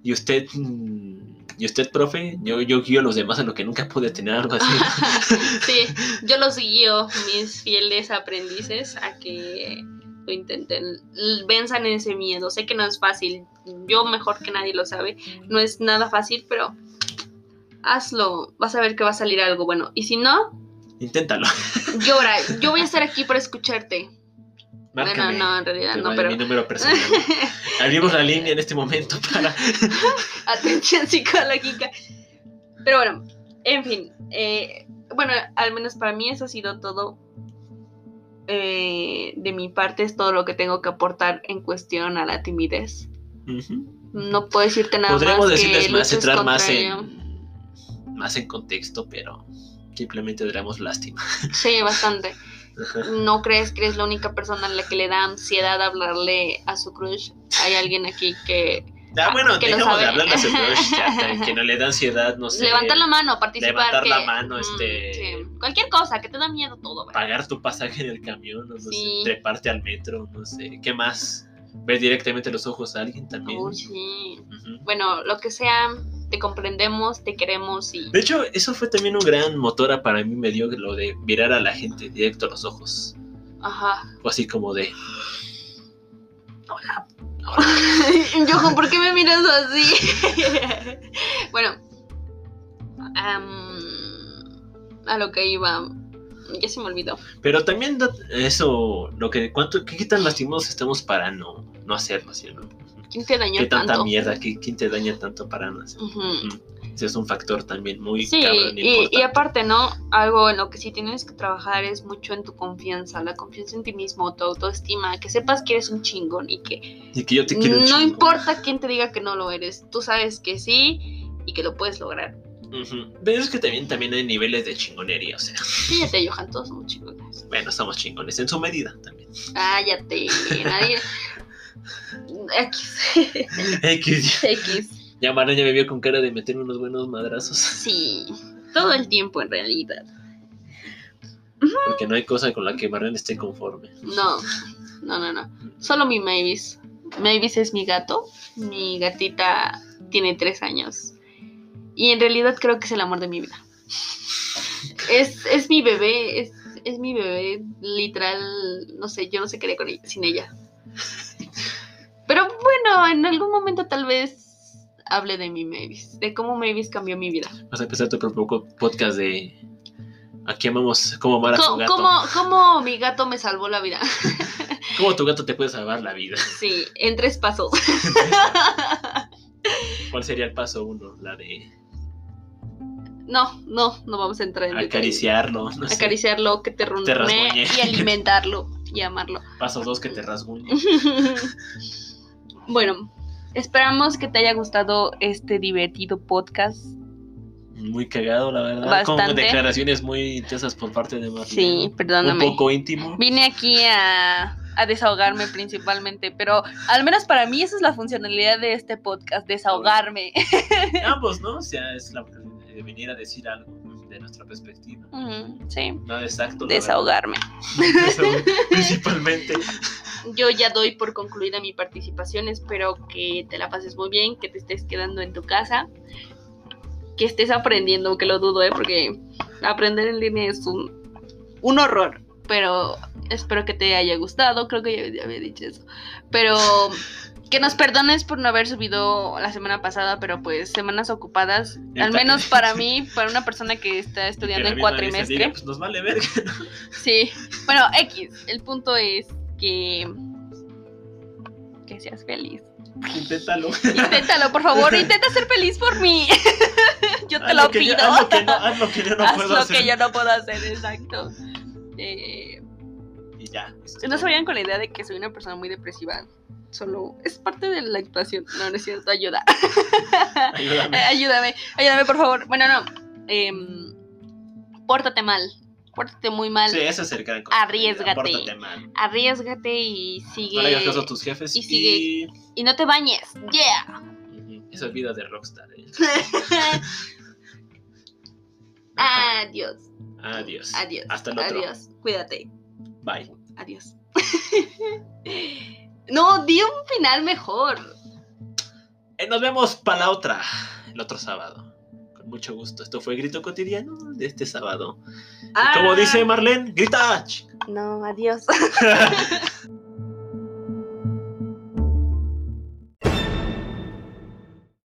Y usted. mm, Y usted, profe, yo, yo guío a los demás a lo que nunca pude tener algo así. Sí, yo los guío, mis fieles aprendices, a que lo intenten, venzan ese miedo. Sé que no es fácil, yo mejor que nadie lo sabe, no es nada fácil, pero hazlo, vas a ver que va a salir algo bueno. Y si no, Inténtalo. llora, yo voy a estar aquí para escucharte. Márcame. Bueno, no, en realidad no, pero Mi número personal. Abrimos la línea en este momento para. atención psicológica. Pero bueno, en fin, eh, bueno, al menos para mí eso ha sido todo. eh, de mi parte es todo lo que tengo que aportar en cuestión a la timidez. No puedo decirte nada Podríamos más decirles que más, entrar más en. Más en contexto, pero. Simplemente daríamos lástima. Sí, bastante. ¿No crees que eres la única persona a la que le da ansiedad hablarle a su crush? Hay alguien aquí que... Ah, bueno, que lo dejamos de de su crush, ya, que no le da ansiedad, no sé. levantar la mano, participar. levantar la mano, mm, este- sí, Cualquier cosa, que te da miedo todo. ¿verdad? pagar tu pasaje en el camión, no, Sí. sé, treparte al metro, no sé, ¿qué más? Ver directamente los ojos a alguien también. Uy, sí. Bueno, lo que sea, te comprendemos, te queremos y... De hecho, eso fue también un gran motor a- para mí, me dio lo de mirar a la gente directo a los ojos. Ajá. Fue así como de, Johan, ¿por qué me miras así? bueno, a lo que iba, ya se me olvidó. pero también eso, lo que, cuánto, qué, qué tan lastimados estamos para no, no hacerlo, ¿sí, no? ¿Quién te dañó ¿Qué tanta tanto? mierda, qué, quién te daña tanto para no. Ujú. Ese es un factor también muy Sí, cabrón y, y aparte, ¿no? Algo en lo que sí tienes que trabajar es mucho en tu confianza, la confianza en ti mismo, tu autoestima, que sepas que eres un chingón y que Y que yo te quiero no chingo. importa quién te diga que no lo eres, tú sabes que sí y que lo puedes lograr. Ujú. Pero es que también, también hay niveles de chingonería, o sea, Fíjate, Johan, todos somos chingones. bueno, somos chingones en su medida también. Cállate, nadie. X. X. X. Ya Mara ya me vio con cara de meterme unos buenos madrazos. Sí, todo el tiempo en realidad. Porque no hay cosa con la que Marlene esté conforme. No, no, no, no. Solo mi Mavis. Mavis es mi gato. Mi gatita tiene tres años. Y en realidad creo que es el amor de mi vida. Es, es mi bebé, es, es mi bebé, literal, no sé, yo no sé qué haría con ella, sin ella. Bueno, en algún momento tal vez hable de mi Mavis, de cómo Mavis cambió mi vida. Vas a empezar tu propio podcast de. Aquí amamos cómo amar a tu gato. ¿Cómo, cómo mi gato me salvó la vida? ¿Cómo tu gato te puede salvar la vida? Sí, en tres pasos. ¿Cuál sería el paso uno? La de No, no, no vamos a entrar en acariciarlo. No sé. Acariciarlo, que te rasguñe. y alimentarlo y amarlo. Paso dos que te rasguñe. bueno, esperamos que te haya gustado este divertido podcast. Muy cagado, la verdad. Con Bastante. declaraciones muy intensas por parte de Marlene. Sí, perdóname. Un poco íntimo. Vine aquí a, a desahogarme principalmente, pero al menos para mí esa es la funcionalidad de este podcast, desahogarme. Ambos, ¿no? O sea, es la de venir a decir algo de nuestra perspectiva. Sí, Nada exacto. desahogarme. Principalmente. Yo ya doy por concluida mi participación. Espero que te la pases muy bien, que te estés quedando en tu casa, que estés aprendiendo, que lo dudo, ¿eh? porque aprender en línea es un, un horror. Pero espero que te haya gustado. Creo que ya, ya había dicho eso. Pero que nos perdones por no haber subido la semana pasada, pero pues semanas ocupadas. Al menos para mí, para una persona que está estudiando Que en cuatrimestre. diga, pues nos vale verga. Sí, bueno, X, el punto es que que seas feliz. Inténtalo. Inténtalo, por favor, intenta ser feliz por mí. yo te Haz lo que yo- pido. haz lo que no, haz lo que yo no Haz puedo lo hacer. que yo no puedo hacer, exacto. Eh, Y ya. eso es no se vayan con la idea de que soy una persona muy depresiva. Solo es parte de la actuación. No, no es cierto, ayuda. Ayúdame. ayúdame, ayúdame, por favor. Bueno, no. em, pórtate mal. pórtate muy mal. Sí, ese es el gran consejo. Arriésgate. Pórtate mal. Arriesgate y sigue. No le hagas caso a tus jefes y sigue. Y no te bañes. Yeah. Esa es vida de rockstar. eh. Adiós. Adiós. Adiós. Hasta el otro. Adiós. Cuídate. Bye. Adiós. no, di un final mejor. Eh, nos vemos para la otra, el otro sábado. Con mucho gusto. Esto fue Grito Cotidiano de este sábado. Y como Ah. dice Marlene, grita. No, adiós.